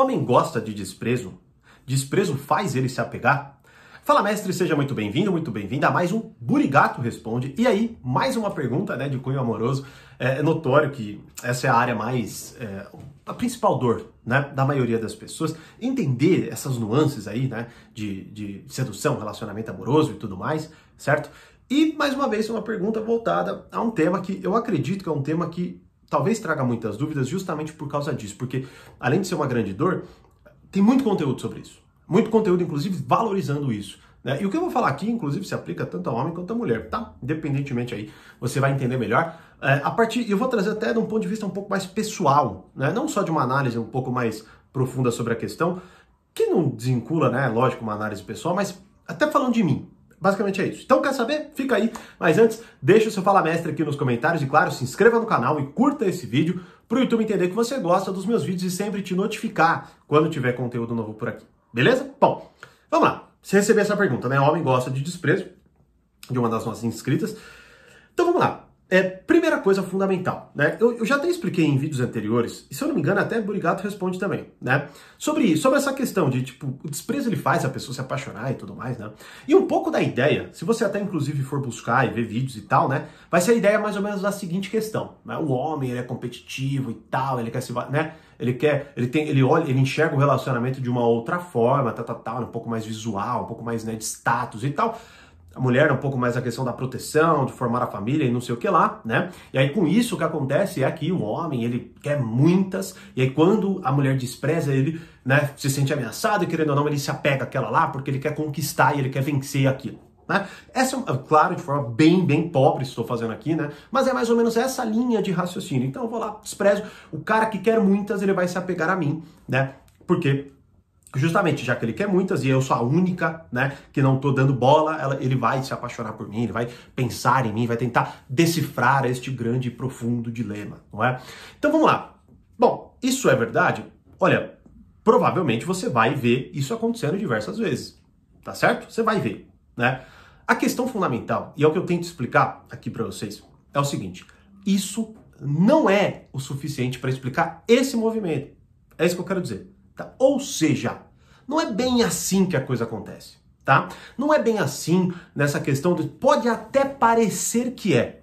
Homem gosta de desprezo? Desprezo faz ele se apegar? Fala, mestre, seja muito bem-vindo, muito bem-vinda a mais um Burigato Responde. E aí, mais uma pergunta né, de cunho amoroso. É, é notório que essa é a área mais. É, a principal dor né, da maioria das pessoas. Entender essas nuances aí, né, de, de sedução, relacionamento amoroso e tudo mais, certo? E, mais uma vez, uma pergunta voltada a um tema que eu acredito que é um tema que talvez traga muitas dúvidas justamente por causa disso, porque além de ser uma grande dor, tem muito conteúdo sobre isso. Muito conteúdo, inclusive, valorizando isso. Né? E o que eu vou falar aqui, inclusive, se aplica tanto a homem quanto a mulher, tá? Independentemente aí, você vai entender melhor. É, a partir, eu vou trazer até de um ponto de vista um pouco mais pessoal, né? Não só de uma análise um pouco mais profunda sobre a questão, que não desvincula, né? Lógico, uma análise pessoal, mas até falando de mim, Basicamente é isso. Então, quer saber? Fica aí. Mas antes, deixa o seu Fala Mestre aqui nos comentários e, claro, se inscreva no canal e curta esse vídeo para o YouTube entender que você gosta dos meus vídeos e sempre te notificar quando tiver conteúdo novo por aqui. Beleza? Bom, vamos lá. Você recebeu essa pergunta, né? Homem gosta de desprezo de uma das nossas inscritas. Então vamos lá. É, primeira coisa fundamental, né? Eu, eu, já até expliquei em vídeos anteriores, e se eu não me engano, até Burigato responde também, né? Sobre, sobre essa questão de, tipo, o desprezo ele faz a pessoa se apaixonar e tudo mais, né? E um pouco da ideia, se você até inclusive for buscar e ver vídeos e tal, né? Vai ser a ideia mais ou menos da seguinte questão, né? O homem, ele é competitivo e tal, ele quer se, né? Ele quer, ele tem, ele olha, ele enxerga o relacionamento de uma outra forma, tal, tal, tal, um pouco mais visual, um pouco mais, né, de status e tal a mulher um pouco mais a questão da proteção, de formar a família e não sei o que lá, né? E aí com isso o que acontece é que o homem, ele quer muitas, e aí quando a mulher despreza ele, né, se sente ameaçado e querendo ou não, ele se apega àquela lá porque ele quer conquistar e ele quer vencer aquilo. Né? Essa, é claro, de forma bem, bem pobre estou fazendo aqui, né? Mas é mais ou menos essa linha de raciocínio. Então eu vou lá, desprezo. O cara que quer muitas, ele vai se apegar a mim, né? Porque justamente já que ele quer muitas e eu sou a única, né, que não tô dando bola, ela, ele vai se apaixonar por mim, ele vai pensar em mim, vai tentar decifrar este grande e profundo dilema, não é? Então vamos lá. Bom, isso é verdade? Olha, provavelmente você vai ver isso acontecendo diversas vezes, tá certo? Você vai ver, né? A questão fundamental, e é o que eu tento explicar aqui para vocês, é o seguinte: isso não é o suficiente para explicar esse movimento. É isso que eu quero dizer. Tá? Ou seja, não é bem assim que a coisa acontece, tá? Não é bem assim nessa questão de pode até parecer que é,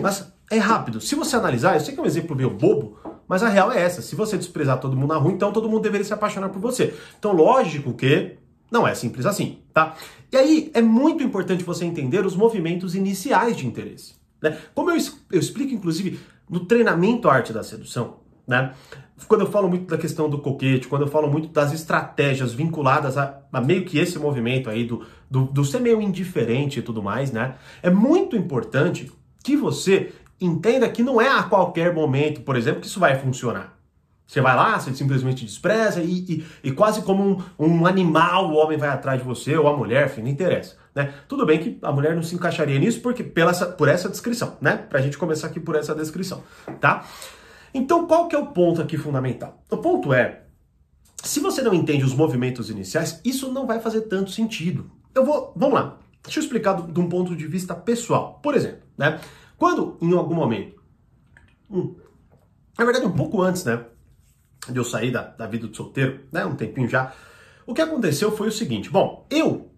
mas é rápido. Se você analisar, eu sei que é um exemplo meio bobo, mas a real é essa. Se você desprezar todo mundo na rua, então todo mundo deveria se apaixonar por você. Então, lógico que não é simples assim, tá? E aí é muito importante você entender os movimentos iniciais de interesse. Né? Como eu, eu explico, inclusive, no treinamento Arte da Sedução, né? Quando eu falo muito da questão do coquete, quando eu falo muito das estratégias vinculadas a, a meio que esse movimento aí do, do, do, ser meio indiferente e tudo mais, né? É muito importante que você entenda que não é a qualquer momento, por exemplo, que isso vai funcionar. Você vai lá, você simplesmente despreza e, e, e quase como um, um, animal o homem vai atrás de você, ou a mulher, enfim, não interessa. Né? Tudo bem que a mulher não se encaixaria nisso porque, pela por essa descrição, né? Pra gente começar aqui por essa descrição, tá? Então, qual que é o ponto aqui fundamental? O ponto é, se você não entende os movimentos iniciais, isso não vai fazer tanto sentido. Eu vou, vamos lá, deixa eu explicar de um ponto de vista pessoal. Por exemplo, né? Quando em algum momento, hum, na verdade um pouco antes, né, de eu sair da, da vida de solteiro, né, um tempinho já, o que aconteceu foi o seguinte, bom, eu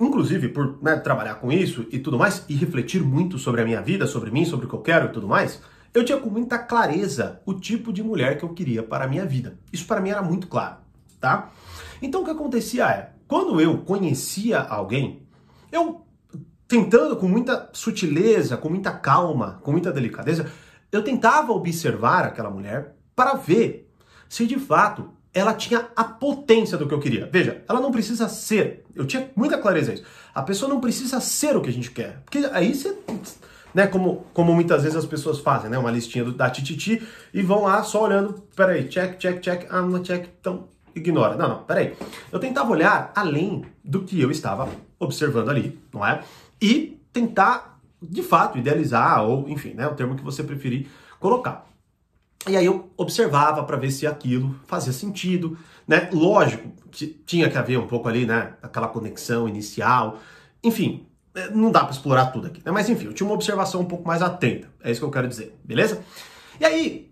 inclusive por né, trabalhar com isso e tudo mais, e refletir muito sobre a minha vida, sobre mim, sobre o que eu quero e tudo mais, eu tinha com muita clareza o tipo de mulher que eu queria para a minha vida. Isso para mim era muito claro, tá? Então o que acontecia é, quando eu conhecia alguém, eu tentando com muita sutileza, com muita calma, com muita delicadeza, eu tentava observar aquela mulher para ver se de fato ela tinha a potência do que eu queria. Veja, ela não precisa ser. Eu tinha muita clareza isso. A pessoa não precisa ser o que a gente quer. Porque aí você né? Como, como muitas vezes as pessoas fazem, né? Uma listinha do, da Tititi e vão lá só olhando, peraí, check, check, check, ah, não check, então ignora. Não, não, peraí. Eu tentava olhar além do que eu estava observando ali, não é? E tentar, de fato, idealizar, ou enfim, né? O termo que você preferir colocar. E aí eu observava para ver se aquilo fazia sentido, né? Lógico, tinha que haver um pouco ali, né? Aquela conexão inicial. Enfim, é, não dá para explorar tudo aqui, né? Mas enfim, eu tinha uma observação um pouco mais atenta. É isso que eu quero dizer, beleza? E aí,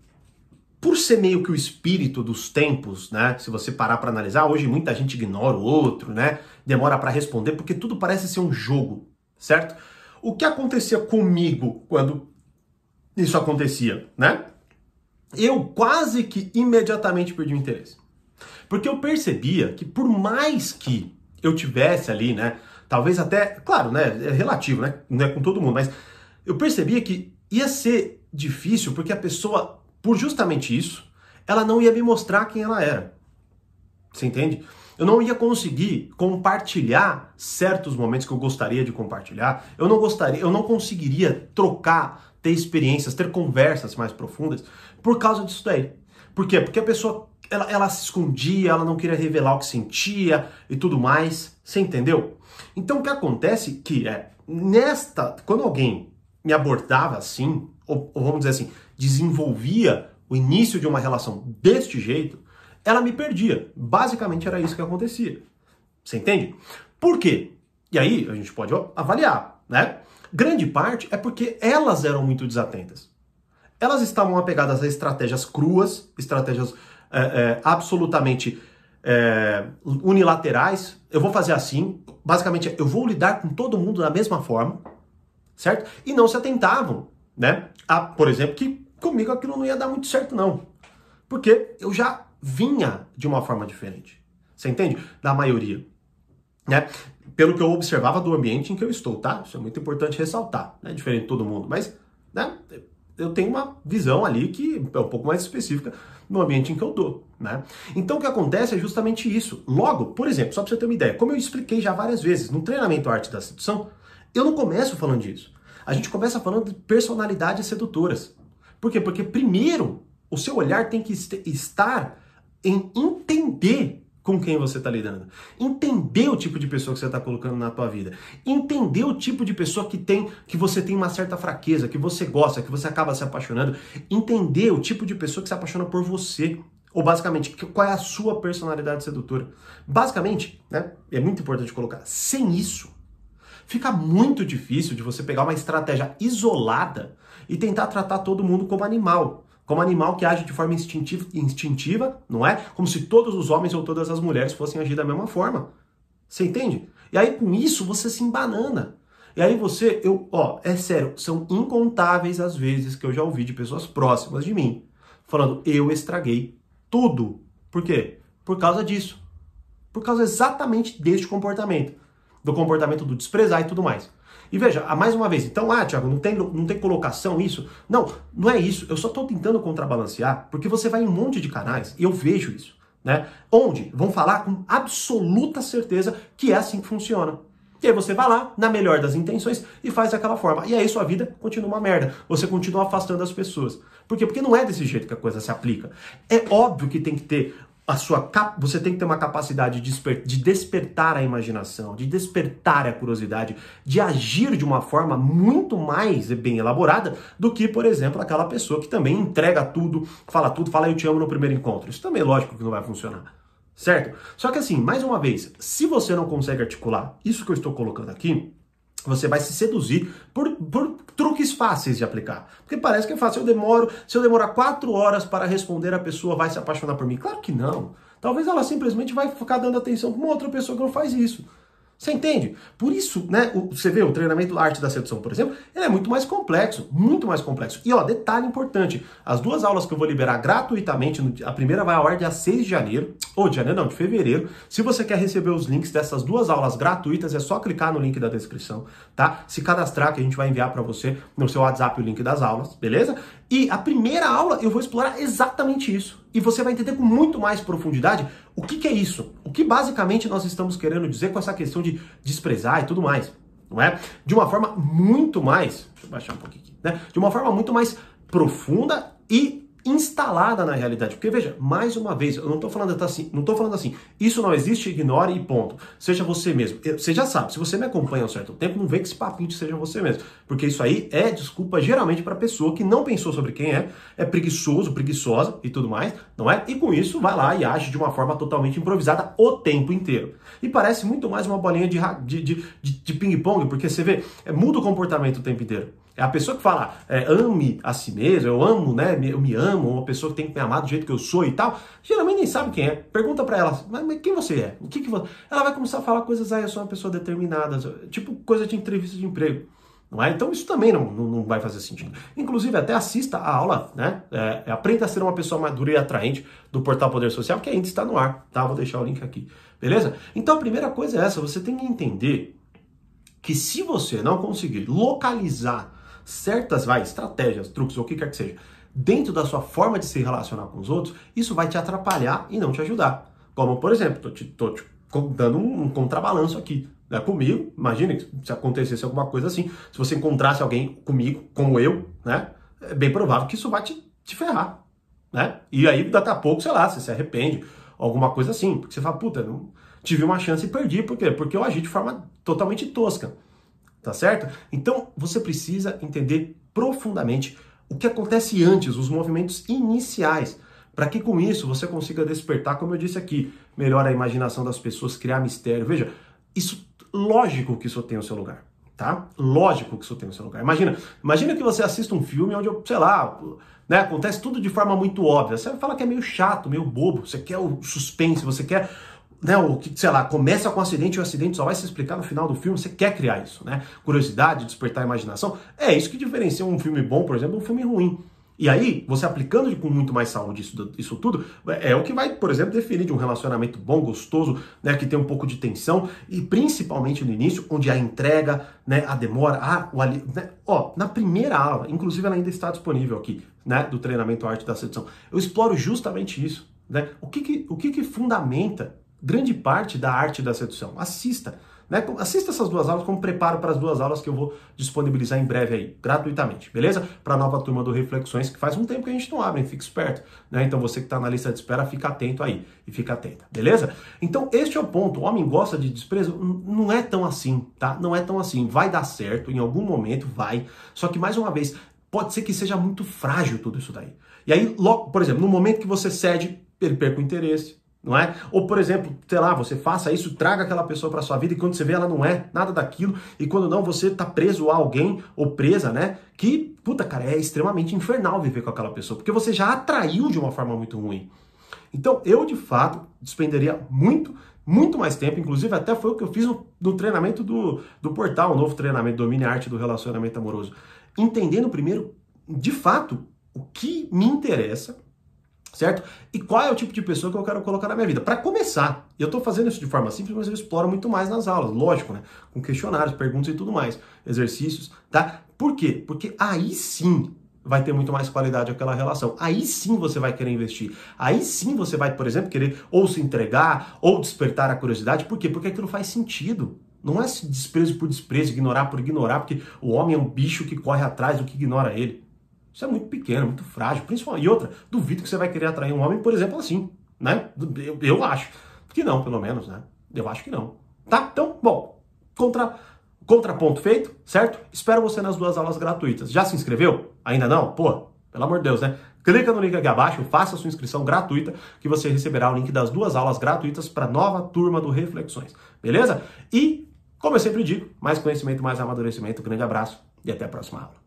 por ser meio que o espírito dos tempos, né? Se você parar para analisar, hoje muita gente ignora o outro, né? Demora para responder porque tudo parece ser um jogo, certo? O que acontecia comigo quando isso acontecia, né? Eu quase que imediatamente perdi o interesse. Porque eu percebia que por mais que eu tivesse ali, né, talvez até, claro, né, é relativo, né, não é com todo mundo, mas eu percebia que ia ser difícil porque a pessoa, por justamente isso, ela não ia me mostrar quem ela era. Você entende? Eu não ia conseguir compartilhar certos momentos que eu gostaria de compartilhar. Eu não gostaria, eu não conseguiria trocar, ter experiências, ter conversas mais profundas por causa disso daí. Por quê? Porque a pessoa ela, ela se escondia, ela não queria revelar o que sentia e tudo mais. Você entendeu? Então o que acontece que é nesta quando alguém me abordava assim, ou, ou vamos dizer assim, desenvolvia o início de uma relação deste jeito, ela me perdia. Basicamente era isso que acontecia. Você entende? Por quê? E aí a gente pode avaliar, né? Grande parte é porque elas eram muito desatentas. Elas estavam apegadas a estratégias cruas, estratégias é, é, absolutamente é, unilaterais. Eu vou fazer assim, basicamente, eu vou lidar com todo mundo da mesma forma, certo? E não se atentavam, né? A, por exemplo, que comigo aquilo não ia dar muito certo, não. Porque eu já vinha de uma forma diferente. Você entende? Da maioria. Né? Pelo que eu observava do ambiente em que eu estou, tá? Isso é muito importante ressaltar, né? Diferente de todo mundo, mas, né? Eu tenho uma visão ali que é um pouco mais específica no ambiente em que eu tô, né? Então o que acontece é justamente isso. Logo, por exemplo, só para você ter uma ideia, como eu expliquei já várias vezes, no treinamento Arte da Sedução, eu não começo falando disso. A gente começa falando de personalidades sedutoras. Por quê? Porque primeiro o seu olhar tem que estar em entender com quem você está lidando. Entender o tipo de pessoa que você está colocando na tua vida. Entender o tipo de pessoa que tem que você tem uma certa fraqueza, que você gosta, que você acaba se apaixonando. Entender o tipo de pessoa que se apaixona por você. Ou basicamente, qual é a sua personalidade sedutora. Basicamente, né, é muito importante colocar, sem isso, fica muito difícil de você pegar uma estratégia isolada e tentar tratar todo mundo como animal como animal que age de forma instintiva, não é? Como se todos os homens ou todas as mulheres fossem agir da mesma forma. Você entende? E aí com isso você se embanana. E aí você, eu, ó, é sério, são incontáveis as vezes que eu já ouvi de pessoas próximas de mim falando eu estraguei tudo. Por quê? Por causa disso. Por causa exatamente deste comportamento. Do comportamento do desprezar e tudo mais. E veja, mais uma vez, então, ah, Tiago, não tem, não tem colocação isso? Não, não é isso. Eu só estou tentando contrabalancear, porque você vai em um monte de canais e eu vejo isso, né? Onde vão falar com absoluta certeza que é assim que funciona. E aí você vai lá, na melhor das intenções, e faz daquela forma. E aí sua vida continua uma merda. Você continua afastando as pessoas. Por quê? Porque não é desse jeito que a coisa se aplica. É óbvio que tem que ter a sua você tem que ter uma capacidade de, desper, de despertar a imaginação, de despertar a curiosidade, de agir de uma forma muito mais bem elaborada do que, por exemplo, aquela pessoa que também entrega tudo, fala tudo, fala eu te amo no primeiro encontro. Isso também é lógico que não vai funcionar. Certo? Só que assim, mais uma vez, se você não consegue articular isso que eu estou colocando aqui, você vai se seduzir por, por, truques fáceis de aplicar. Porque parece que é fácil. Eu demoro, se eu demorar quatro horas para responder, a pessoa vai se apaixonar por mim. Claro que não. Talvez ela simplesmente vai ficar dando atenção para uma outra pessoa que não faz isso. Você entende? Por isso, né, o, você vê o treinamento arte da sedução, por exemplo, ele é muito mais complexo, muito mais complexo. E ó, detalhe importante, as duas aulas que eu vou liberar gratuitamente, a primeira vai ao ar dia 6 de janeiro, ou de janeiro não, de fevereiro. Se você quer receber os links dessas duas aulas gratuitas, é só clicar no link da descrição, tá? Se cadastrar que a gente vai enviar para você no seu WhatsApp o link das aulas, beleza? E a primeira aula eu vou explorar exatamente isso. E você vai entender com muito mais profundidade o que, que é isso. O que basicamente nós estamos querendo dizer com essa questão de desprezar e tudo mais. Não é? De uma forma muito mais. Deixa eu baixar um pouquinho aqui. Né? De uma forma muito mais profunda e instalada na realidade. Porque veja, mais uma vez, eu não estou falando assim, não tô falando assim, isso não existe, ignore e ponto. Seja você mesmo. Você já sabe, se você me acompanha há um certo tempo, não vem que esse papinho de seja você mesmo. Porque isso aí é desculpa geralmente para pessoa que não pensou sobre quem é, é preguiçoso, preguiçosa e tudo mais, não é? E com isso vai lá e age de uma forma totalmente improvisada o tempo inteiro. E parece muito mais uma bolinha de, de, de, de, de ping-pong, porque você vê, é, muda o comportamento o tempo inteiro. É a pessoa que fala, é, ame a si mesmo, eu amo, né? Eu me amo, uma pessoa que tem que me amar do jeito que eu sou e tal. Geralmente nem sabe quem é. Pergunta para ela, mas, mas, quem você é? O que que você... Ela vai começar a falar coisas, ah, eu sou uma pessoa determinada, tipo coisa de entrevista de emprego. Não é? Então isso também não, não, não, vai fazer sentido. Inclusive, até assista a aula, né? É, é, aprenda a ser uma pessoa madura e atraente do Portal Poder Social, que ainda está no ar, tá? Vou deixar o link aqui, beleza? Então a primeira coisa é essa, você tem que entender que se você não conseguir localizar certas vai, estratégias, truques ou o que quer que seja, dentro da sua forma de se relacionar com os outros, isso vai te atrapalhar e não te ajudar. Como, por exemplo, tô te, tô te dando um, um contrabalanço aqui né, comigo. Imagine que se acontecesse alguma coisa assim, se você encontrasse alguém comigo, como eu, né? É bem provável que isso vai te, te ferrar, né? E aí, daqui a pouco, sei lá, você se arrepende, alguma coisa assim, porque você fala, puta, não, tive uma chance e perdi, por quê? Porque eu agi de forma totalmente tosca tá certo? Então você precisa entender profundamente o que acontece antes, os movimentos iniciais, para que com isso você consiga despertar, como eu disse aqui, melhor a imaginação das pessoas, criar mistério. Veja, isso lógico que isso tem o seu lugar, tá? Lógico que isso tem o seu lugar. Imagina, imagina que você assista um filme onde, sei lá, né, acontece tudo de forma muito óbvia. Você vai falar que é meio chato, meio bobo, você quer o suspense, você quer né, que, sei lá, começa com um acidente e o acidente só vai se explicar no final do filme, você quer criar isso, né? Curiosidade, despertar a imaginação. É isso que diferencia um filme bom, por exemplo, de um filme ruim. E aí, você aplicando com muito mais saúde isso, isso tudo, é o que vai, por exemplo, definir de um relacionamento bom, gostoso, né, que tem um pouco de tensão, e principalmente no início, onde a entrega, né, a demora, a, o ali, né, ó, na primeira aula, inclusive ela ainda está disponível aqui, né, do treinamento Arte da Sedução, eu exploro justamente isso, né, o que que, o que, que fundamenta grande parte da arte da sedução. Assista. Né? Assista essas duas aulas como preparo para as duas aulas que eu vou disponibilizar em breve aí, gratuitamente, beleza? Para a nova turma do Reflexões, que faz um tempo que a gente não abre, fica esperto. Né? Então você que está na lista de espera, fica atento aí e fica atenta, beleza? Então este é o ponto. O homem gosta de desprezo? Não é tão assim, tá? Não é tão assim. Vai dar certo, em algum momento vai. Só que, mais uma vez, pode ser que seja muito frágil tudo isso daí. E aí, logo, por exemplo, no momento que você cede, ele perca o interesse não é? Ou, por exemplo, sei lá, você faça isso, traga aquela pessoa para sua vida e quando você vê ela não é nada daquilo, e quando não, você tá preso a alguém ou presa, né? Que, puta, cara, é extremamente infernal viver com aquela pessoa, porque você já atraiu de uma forma muito ruim. Então, eu de fato despenderia muito, muito mais tempo, inclusive até foi o que eu fiz no, no treinamento do, do portal, o novo treinamento Domine Arte do Relacionamento Amoroso. Entendendo primeiro, de fato, o que me interessa certo? E qual é o tipo de pessoa que eu quero colocar na minha vida? Para começar, eu estou fazendo isso de forma simples, mas eu exploro muito mais nas aulas, lógico, né? Com questionários, perguntas e tudo mais, exercícios, tá? Por quê? Porque aí sim vai ter muito mais qualidade aquela relação. Aí sim você vai querer investir. Aí sim você vai, por exemplo, querer ou se entregar ou despertar a curiosidade. Por quê? Porque aquilo faz sentido. Não é desprezo por desprezo, ignorar por ignorar, porque o homem é um bicho que corre atrás do que ignora ele. Isso é muito pequeno, muito frágil. Principalmente. E outra, duvido que você vai querer atrair um homem, por exemplo, assim. Né? Eu, eu acho. Que não, pelo menos, né? Eu acho que não. Tá? Então, bom. Contra, contraponto feito, certo? Espero você nas duas aulas gratuitas. Já se inscreveu? Ainda não? Pô, pelo amor de Deus, né? Clica no link aqui abaixo, faça sua inscrição gratuita, que você receberá o link das duas aulas gratuitas para a nova turma do Reflexões. Beleza? E, como eu sempre digo, mais conhecimento, mais amadurecimento. Grande abraço e até a próxima aula.